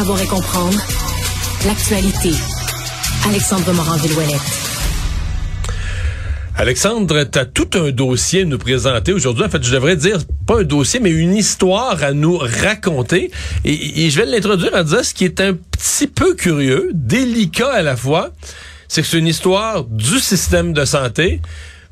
Savoir et comprendre l'actualité. Alexandre Morand-Villouellette. Alexandre, tu as tout un dossier à nous présenter aujourd'hui. En fait, je devrais dire pas un dossier, mais une histoire à nous raconter. Et, je vais l'introduire en disant ce qui est un petit peu curieux, délicat à la fois, c'est que c'est une histoire du système de santé,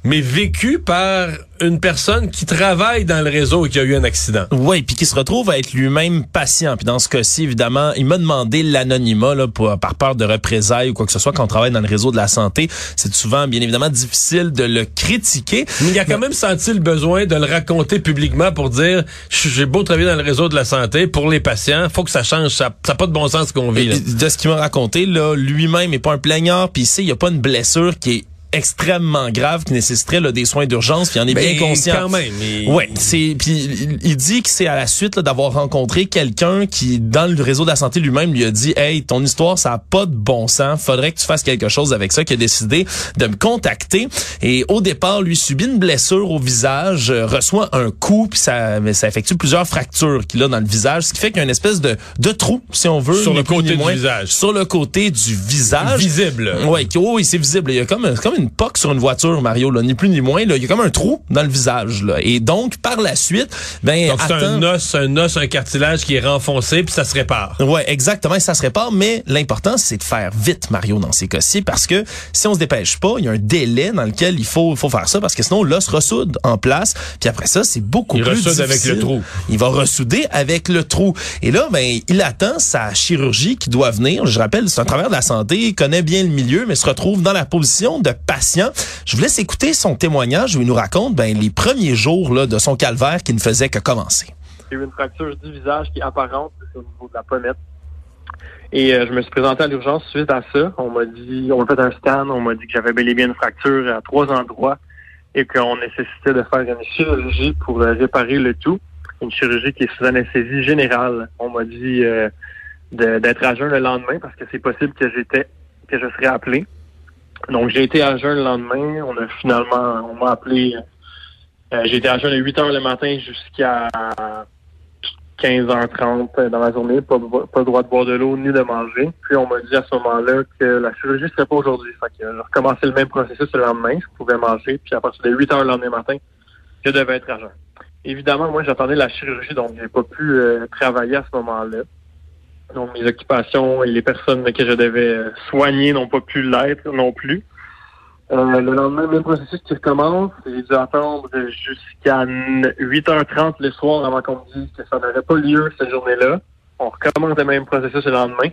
mais vécue par une personne qui travaille dans le réseau et qui a eu un accident. Oui, puis qui se retrouve à être lui-même patient. Puis dans ce cas-ci, évidemment, il m'a demandé l'anonymat là, pour, par peur de représailles ou quoi que ce soit quand on travaille dans le réseau de la santé. C'est souvent, bien évidemment, difficile de le critiquer. Mais il a quand même senti le besoin de le raconter publiquement pour dire, j'ai beau travailler dans le réseau de la santé, pour les patients, faut que ça change. Ça n'a pas de bon sens ce qu'on vit. De ce qu'il m'a raconté, là, lui-même n'est pas un plaignard, puis il n'y a pas une blessure qui est extrêmement grave qui nécessiterait là, des soins d'urgence puis il en est bien ben, conscient. Quand même. Ouais, c'est puis il dit que c'est à la suite d'avoir rencontré quelqu'un qui dans le réseau de la santé lui-même lui a dit "Hey, ton histoire ça a pas de bon sens, faudrait que tu fasses quelque chose avec ça." Qui a décidé de me contacter et au départ lui subit une blessure au visage, euh, reçoit un coup puis ça ça effectue plusieurs fractures qu'il a dans le visage, ce qui fait qu'il y a une espèce de de trou si on veut sur le côté du visage. Sur le côté du visage. Visible. Ouais, oh, oui, c'est visible, il y a comme comme une poque sur une voiture, Mario, là, ni plus ni moins. Là. Il y a comme un trou dans le visage. Là. Et donc, par la suite, ben, donc c'est un os, un os, un cartilage qui est renfoncé, puis ça se répare. Ouais, exactement, ça se répare. Mais l'important, c'est de faire vite, Mario, dans ces cas-ci, parce que si on se dépêche pas, il y a un délai dans lequel il faut, faut faire ça, parce que sinon l'os ressoude en place. Puis après ça, c'est beaucoup il plus ressoude avec le trou. Il va ressouder avec le trou. Et là, ben, il attend sa chirurgie qui doit venir. Je rappelle, c'est un travailleur de la santé, il connaît bien le milieu, mais se retrouve dans la position de Je vous laisse écouter son témoignage où il nous raconte ben, les premiers jours là, de son calvaire qui ne faisait que commencer. J'ai eu une fracture du visage qui est apparente au niveau de la pommette. Et euh, je me suis présenté à l'urgence suite à ça. On m'a dit, on m'a fait un scan, on m'a dit que j'avais bel et bien une fracture à trois endroits et qu'on nécessitait de faire une chirurgie pour euh, réparer le tout. Une chirurgie qui est sous anesthésie générale. On m'a dit euh, d'être à jeun le lendemain parce que c'est possible que j'étais que je serais appelé. Donc, j'ai été à jeun le lendemain. On a finalement, on m'a appelé. Euh, j'ai été à jeun à 8 heures le matin jusqu'à 15h30 dans la journée. Pas, le droit de boire de l'eau ni de manger. Puis, on m'a dit à ce moment-là que la chirurgie serait pas aujourd'hui. Fait que j'ai recommencé le même processus le lendemain. Je pouvais manger. Puis, à partir de 8 heures le lendemain matin, je devais être à jeun. Évidemment, moi, j'attendais la chirurgie, donc j'ai pas pu euh, travailler à ce moment-là. Donc, mes occupations et les personnes que je devais soigner n'ont pas pu l'être non plus. Euh, le lendemain, le processus qui recommence, j'ai dû attendre jusqu'à 8h30 le soir avant qu'on me dise que ça n'aurait pas lieu cette journée-là. On recommence le même processus le lendemain.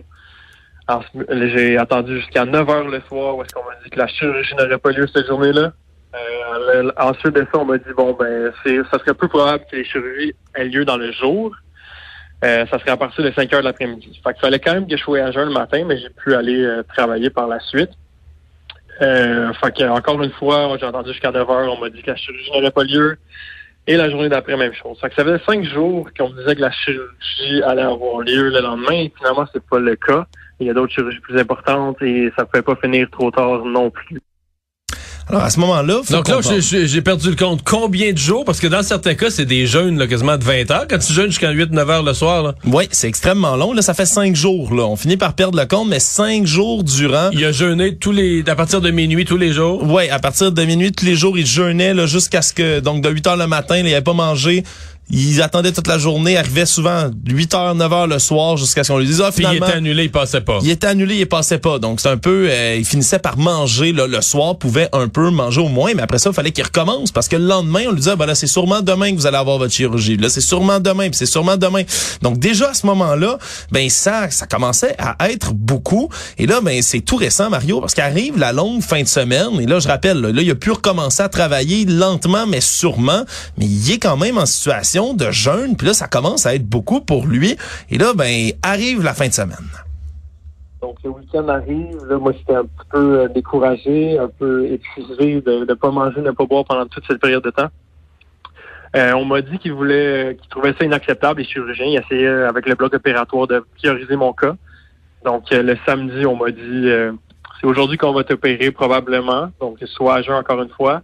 J'ai attendu jusqu'à 9h le soir où est-ce qu'on m'a dit que la chirurgie n'aurait pas lieu cette journée-là. Euh, ensuite de ça, on m'a dit bon ben c'est ça serait peu probable que les chirurgies aient lieu dans le jour. Euh, ça serait à partir de 5 heures de l'après-midi. Fait qu'il fallait quand même que je sois à le matin, mais j'ai pu aller euh, travailler par la suite. Euh, fait que, encore une fois, j'ai entendu jusqu'à 9 heures, on m'a dit que la chirurgie n'aurait pas lieu. Et la journée d'après, même chose. Fait que ça faisait cinq jours qu'on me disait que la chirurgie allait avoir lieu le lendemain. Et finalement, c'est pas le cas. Il y a d'autres chirurgies plus importantes et ça pouvait pas finir trop tard non plus. Alors, à ce moment-là, Donc là, j'ai perdu le compte. Combien de jours? Parce que dans certains cas, c'est des jeunes là, quasiment de 20 heures. Quand tu jeûnes jusqu'à 8-9 heures le soir, là. Oui, c'est extrêmement long. Là, ça fait 5 jours. Là. On finit par perdre le compte, mais 5 jours durant. Il a jeûné tous les, à partir de minuit tous les jours? Oui, à partir de minuit tous les jours, il jeûnait là, jusqu'à ce que, donc de 8 heures le matin, il n'avait pas mangé ils attendaient toute la journée, arrivaient souvent 8 h 9 h le soir jusqu'à ce qu'on lui dise ah finalement il était annulé, il passait pas. Il était annulé, il passait pas. Donc c'est un peu euh, il finissait par manger là, le soir, pouvait un peu manger au moins, mais après ça il fallait qu'il recommence parce que le lendemain on lui disait ben là c'est sûrement demain que vous allez avoir votre chirurgie. Là c'est sûrement demain, puis c'est sûrement demain. Donc déjà à ce moment-là, ben ça ça commençait à être beaucoup et là ben c'est tout récent Mario parce qu'arrive la longue fin de semaine et là je rappelle là, là il a pu recommencer à travailler lentement mais sûrement, mais il est quand même en situation de jeûne puis là, ça commence à être beaucoup pour lui. Et là, ben, arrive la fin de semaine. Donc, le week-end arrive. Moi, j'étais un petit peu euh, découragé, un peu épuisé de ne pas manger, de ne pas boire pendant toute cette période de temps. Euh, on m'a dit qu'il voulait, qu'il trouvait ça inacceptable, les chirurgiens. Ils essayaient, avec le bloc opératoire, de prioriser mon cas. Donc, euh, le samedi, on m'a dit, c'est aujourd'hui qu'on va t'opérer probablement. Donc, soit à jeun encore une fois.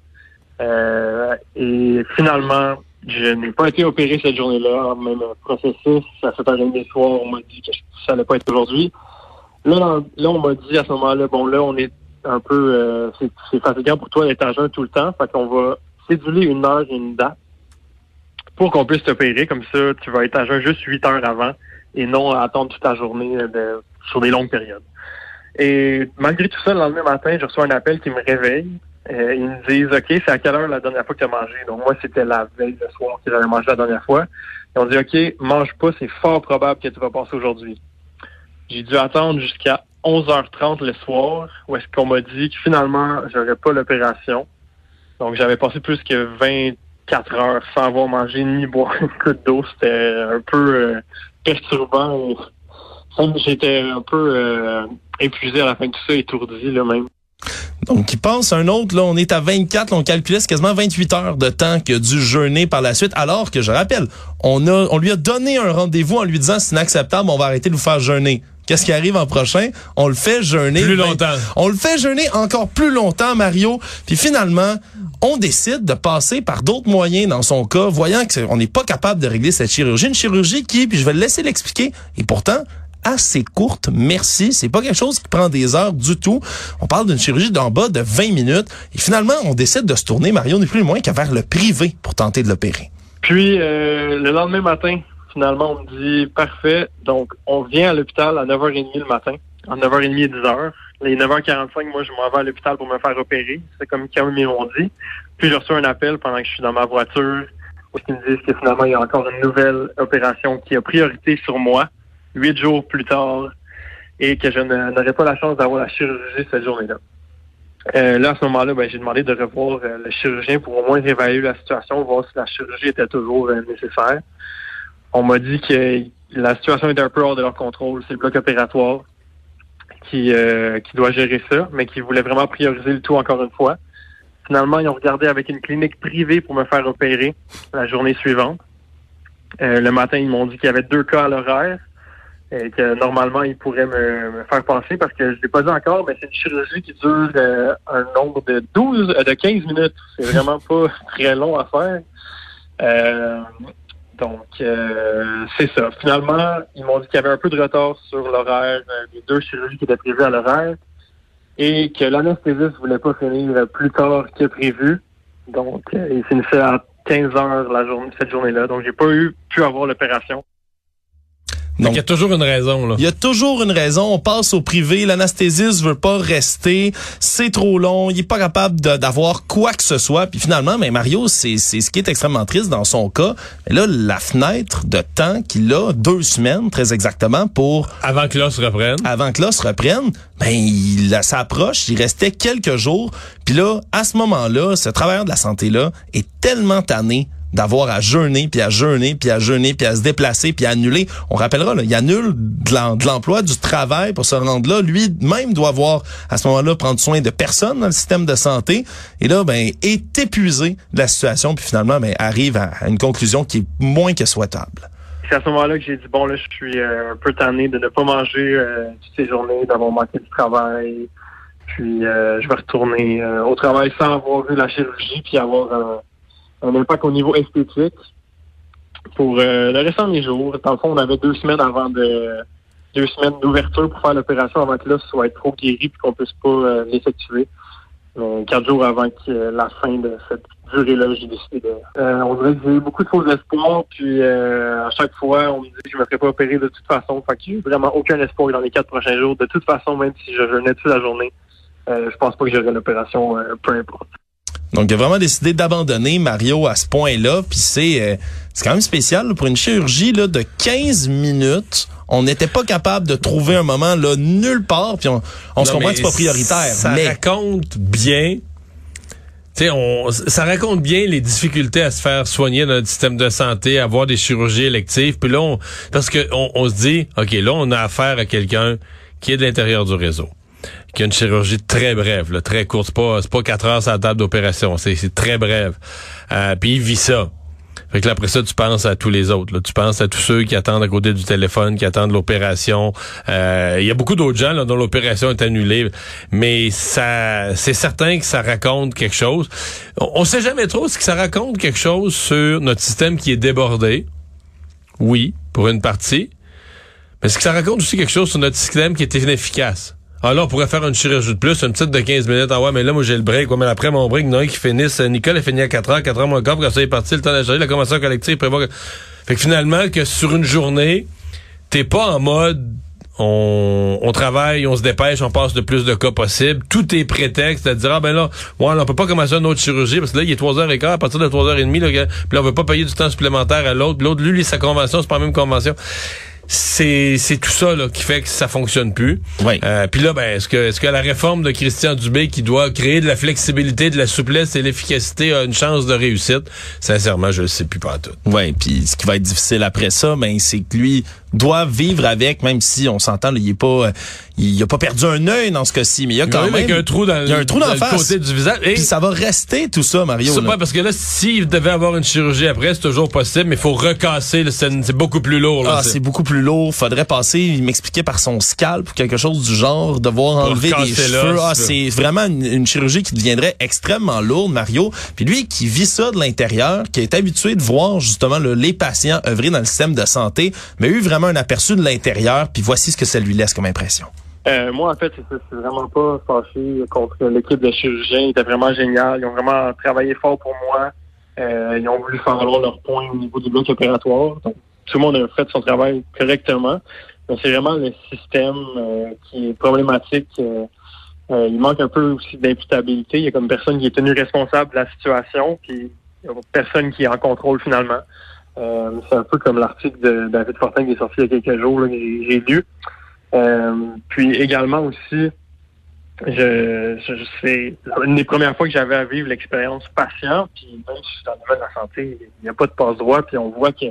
et finalement, je n'ai pas été opéré cette journée-là. Même processus, à 7h30 du soir, on m'a dit que ça n'allait pas être aujourd'hui. Là, là, on m'a dit à ce moment-là, bon, là, on est un peu, euh, c'est fatigant pour toi d'être à jeun tout le temps. Fait qu'on va céduler une heure et une date pour qu'on puisse t'opérer. Comme ça, tu vas être à jeun juste 8 heures avant et non attendre toute ta journée de, sur des longues périodes. Et malgré tout ça, le lendemain matin, je reçois un appel qui me réveille. Euh, ils me disent, OK, c'est à quelle heure la dernière fois que tu as mangé? Donc moi, c'était la veille le soir que j'avais mangé la dernière fois. Ils ont dit, OK, mange pas, c'est fort probable que tu vas passer aujourd'hui. J'ai dû attendre jusqu'à 11h30 le soir, où est-ce qu'on m'a dit que finalement, j'aurais pas l'opération. Donc j'avais passé plus que 24 heures sans avoir mangé ni boire une goutte d'eau. C'était un peu euh, perturbant. J'étais un peu euh, épuisé à la fin de tout ça, étourdi là même. Donc, il passe un autre, là, on est à 24, on calculait, quasiment 28 heures de temps que dû jeûner par la suite, alors que, je rappelle, on a, on lui a donné un rendez-vous en lui disant c'est inacceptable, on va arrêter de vous faire jeûner. Qu'est-ce qui arrive en prochain? On le fait jeûner. Plus longtemps. On le fait jeûner encore plus longtemps, Mario. Puis finalement, on décide de passer par d'autres moyens dans son cas, voyant qu'on n'est pas capable de régler cette chirurgie. Une chirurgie qui, puis je vais le laisser l'expliquer, et pourtant, assez courte. Merci. C'est pas quelque chose qui prend des heures du tout. On parle d'une chirurgie d'en bas de 20 minutes. Et finalement, on décide de se tourner, Mario, n'est plus le moins qu'à vers le privé pour tenter de l'opérer. Puis, euh, le lendemain matin, finalement, on me dit, parfait. Donc, on vient à l'hôpital à 9h30 le matin. À 9h30 et 10h. Les 9h45, moi, je m'en vais à l'hôpital pour me faire opérer. C'est comme quand ils m'ont dit. Puis, je reçois un appel pendant que je suis dans ma voiture où ils me disent que finalement, il y a encore une nouvelle opération qui a priorité sur moi huit jours plus tard et que je n'aurais pas la chance d'avoir la chirurgie cette journée-là. Euh, là, à ce moment-là, ben, j'ai demandé de revoir euh, le chirurgien pour au moins réévaluer la situation, voir si la chirurgie était toujours euh, nécessaire. On m'a dit que la situation était un peu hors de leur contrôle. C'est le bloc opératoire qui, qui doit gérer ça, mais qui voulait vraiment prioriser le tout encore une fois. Finalement, ils ont regardé avec une clinique privée pour me faire opérer la journée suivante. le matin, ils m'ont dit qu'il y avait deux cas à l'horaire et que normalement il pourrait me, faire passer parce que je l'ai pas dit encore, mais c'est une chirurgie qui dure euh, un nombre de 12 euh, de 15 minutes. C'est vraiment pas très long à faire. Euh, donc c'est ça. Finalement, ils m'ont dit qu'il y avait un peu de retard sur l'horaire des deux chirurgies qui étaient prévues à l'horaire et que l'anesthésiste voulait pas finir plus tard que prévu. Donc il finissait à 15 heures la journée cette journée-là. Donc j'ai pas eu pu avoir l'opération. Donc, il y a toujours une raison. Là. Il y a toujours une raison. On passe au privé. L'anesthésiste veut pas rester. C'est trop long. Il est pas capable d'avoir quoi que ce soit. Puis finalement, mais Mario, c'est ce qui est extrêmement triste dans son cas. Mais là, la fenêtre de temps qu'il a, deux semaines très exactement pour... Avant que l'os reprenne. Avant que l'os reprenne, ben il s'approche. Il restait quelques jours. Puis là, à ce moment-là, ce travailleur de la santé-là est tellement tanné d'avoir à jeûner, puis à jeûner, puis à jeûner, puis à se déplacer, puis à annuler. On rappellera, là, il annule de l'emploi, du travail pour se rendre là. Lui-même doit avoir, à ce moment-là, prendre soin de personnes dans le système de santé. Et là, ben, est épuisé de la situation, puis finalement, ben, arrive à, une conclusion qui est moins que souhaitable. C'est à ce moment-là que j'ai dit, bon, là, je suis euh, un peu tanné de ne pas manger euh, toutes ces journées, d'avoir manqué du travail. Puis, euh, je vais retourner au travail sans avoir vu la chirurgie, puis avoir un impact au niveau esthétique. Pour euh, le restant de mes jours, dans le fond, on avait deux semaines avant de deux semaines d'ouverture pour faire l'opération avant que l'os soit trop guéri puis qu'on puisse pas euh, l'effectuer. quatre jours avant que, la fin de cette durée-là, j'ai décidé de. Euh, on dirait que j'ai eu beaucoup de faux espoirs, puis à chaque fois, on me dit que je me ferais pas opérer de toute façon. Fait que j'ai vraiment aucun espoir dans les quatre prochains jours. De toute façon, même si je jeûnais toute la journée, je pense pas que j'aurais l'opération, peu importe. Donc, il a vraiment décidé d'abandonner Mario à ce point-là. Puis c'est euh, c'est quand même spécial pour une chirurgie là, de 15 minutes. On n'était pas capable de trouver un moment là nulle part. Puis on, on se comprend que c'est pas prioritaire. Ça raconte bien. sais, on, ça raconte bien les difficultés à se faire soigner dans le système de santé, à avoir des chirurgies électives. Puis là, on, parce que on, on se dit, ok, là, on a affaire à quelqu'un qui est de l'intérieur du réseau qui a une chirurgie très brève, là, très courte. C'est pas, pas quatre heures sur la table d'opération. C'est, très brève. Euh, puis il vit ça. Fait que là, après ça, tu penses à tous les autres. Là. Tu penses à tous ceux qui attendent à côté du téléphone, qui attendent l'opération. Euh, il y a beaucoup d'autres gens là, dont l'opération est annulée. Mais ça, c'est certain que ça raconte quelque chose. On, on sait jamais trop ce que ça raconte quelque chose sur notre système qui est débordé. Oui, pour une partie. Mais est-ce que ça raconte aussi quelque chose sur notre système qui est inefficace? Ah là, on pourrait faire une chirurgie de plus, une petite de 15 minutes. Ah ouais, mais là, moi, j'ai le break. Ouais, mais après mon break, un qui finisse. Nicole a fini à 4 heures, 4 heures moins quart, quand ça est parti, le temps de la convention collective prévoit que... Fait que finalement, que sur une journée, t'es pas en mode on, on, travaille, on se dépêche, on passe le plus de cas possible. Tout est prétexte à dire ah ben là, ouais, on peut pas commencer une autre chirurgie parce que là il est 3h15 à partir de 3h30 là, puis là, on veut pas payer du temps supplémentaire à l'autre. L'autre lui, lui sa convention, c'est pas la même convention c'est c'est tout ça là, qui fait que ça fonctionne plus. Oui. Euh, Puis là, ben, est-ce que est-ce que la réforme de Christian Dubé qui doit créer de la flexibilité, de la souplesse et l'efficacité a une chance de réussite? Sincèrement, je ne sais plus pas tout. Oui, puis ce qui va être difficile après ça, ben c'est que lui doit vivre avec, même si on s'entend, il est pas, euh, il a pas perdu un œil dans ce cas-ci, mais il y a quand même un trou dans, il y a un trou dans, dans le côté du visage. Et puis ça va rester tout ça, Mario. C'est pas parce que là, s'il devait avoir une chirurgie après, c'est toujours possible, mais il faut recasser. C'est beaucoup plus lourd. Là, ah, c'est beaucoup plus lourd. Faudrait passer. Il m'expliquait par son scalp ou quelque chose du genre, devoir enlever des cheveux. Ah, c'est vraiment une, une, chirurgie qui deviendrait extrêmement lourde, Mario. Puis lui, qui vit ça de l'intérieur, qui est habitué de voir justement le, les patients œuvrer dans le système de santé, mais eu vraiment un aperçu de l'intérieur. Puis voici ce que ça lui laisse comme impression. Euh, moi, en fait, c'est vraiment pas fâché contre l'équipe de chirurgiens. Ils étaient vraiment génial. Ils ont vraiment travaillé fort pour moi. Euh, ils ont voulu faire valoir leur point au niveau du bloc opératoire. Donc, tout le monde a fait son travail correctement. Mais c'est vraiment le système euh, qui est problématique. Euh, il manque un peu aussi d'imputabilité. Il y a comme personne qui est tenu responsable de la situation, il a personne qui est en contrôle finalement. c'est un peu comme l'article de David Fortin qui est sorti il y a quelques jours, j'ai lu. Euh, puis également aussi, je, je, c'est une des premières fois que j'avais à vivre l'expérience patient, puis même si je suis dans le domaine de la santé, il n'y a pas de passe-droit, puis on voit que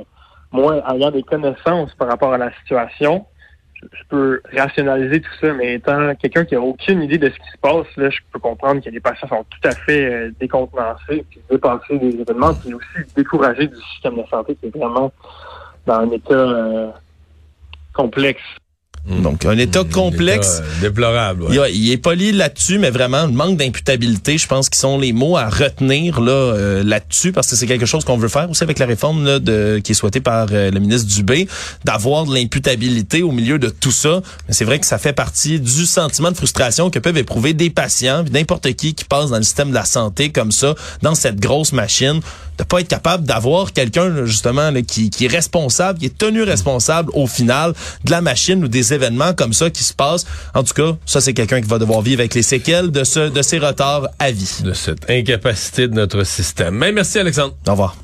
moi, ayant des connaissances par rapport à la situation, je, je peux rationaliser tout ça, mais étant quelqu'un qui a aucune idée de ce qui se passe, là, je peux comprendre que les patients sont tout à fait euh, décontenancés, puis dépassés des événements, puis aussi découragés du système de santé qui est vraiment dans un état euh, complexe. Donc, un état complexe. État, euh, déplorable. Ouais. Il, il, est poli là-dessus, mais vraiment, le manque d'imputabilité, je pense, qui sont les mots à retenir là euh, là-dessus, parce que c'est quelque chose qu'on veut faire aussi avec la réforme là, de, qui est souhaitée par euh, le ministre Dubé, d'avoir de l'imputabilité au milieu de tout ça. Mais c'est vrai que ça fait partie du sentiment de frustration que peuvent éprouver des patients, n'importe qui qui passe dans le système de la santé comme ça, dans cette grosse machine, de pas être capable d'avoir quelqu'un justement là, qui, qui est responsable, qui est tenu responsable au final de la machine ou des événements comme ça qui se passent. En tout cas, ça c'est quelqu'un qui va devoir vivre avec les séquelles de ce de ces retards à vie. De cette incapacité de notre système. Mais merci Alexandre. Au revoir.